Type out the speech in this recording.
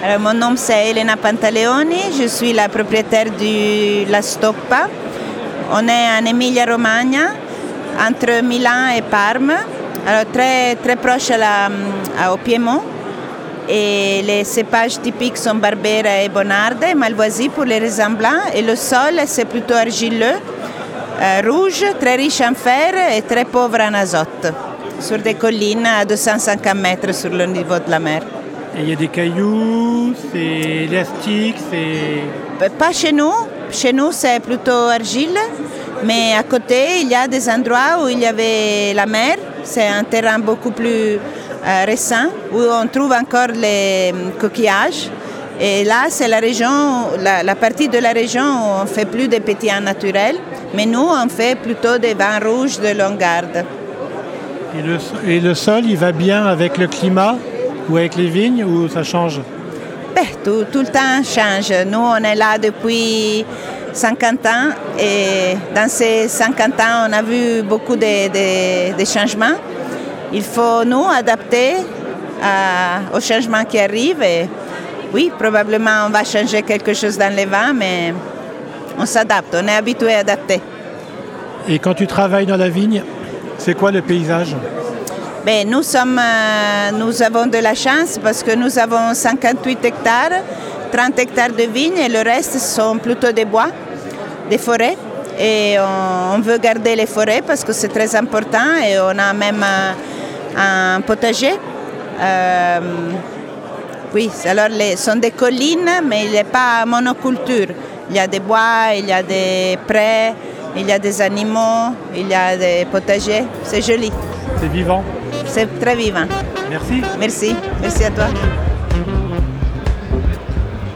Mon nom c'est Elena Pantaleoni, je suis la propriétaire de La Stoppa. On est en Emilia-Romagna, entre Milan et Parme, alors très, très proche au Piémont. Et les cépages typiques sont Barbera et Bonarde, Malvoisie pour les raisins blancs. Et le sol, c'est plutôt argileux, euh, rouge, très riche en fer et très pauvre en azote, sur des collines à 250 mètres sur le niveau de la mer. Et il y a des cailloux, c'est élastique, c'est... Euh, pas chez nous. Chez nous, c'est plutôt argile. Mais à côté, il y a des endroits où il y avait la mer. C'est un terrain beaucoup plus euh, récent où on trouve encore les hum, coquillages. Et là, c'est la région, la, partie de la région où on fait plus de pétillants naturels, mais nous, on fait plutôt des vins rouges de longue garde. Et le, et le sol, il va bien avec le climat? Ou avec les vignes ou ça change? Ben, tout, tout, le temps change. Nous, on est là depuis 50 ans et dans ces 50 ans, on a vu beaucoup de, de, changements. Il faut nous adapter à, aux changements qui arrivent. Et oui, probablement on va changer quelque chose dans les vins, mais on s'adapte, on est habitué à adapter. Et quand tu travailles dans la vigne, c'est quoi le paysage? Ben, nous, sommes, euh, nous avons de la chance parce que nous avons 58 hectares, 30 hectares de vignes et le reste sont plutôt des bois, des forêts. Et on, veut garder les forêts parce que c'est très important et on a même un, potager. Euh, oui, alors ce sont des collines, mais il n'est pas monoculture. Il y a des bois, il y a des prés, il y a des animaux, il y a des potagers. C'est joli. C'est vivant c'est très vivant. Merci. Merci. Merci à toi.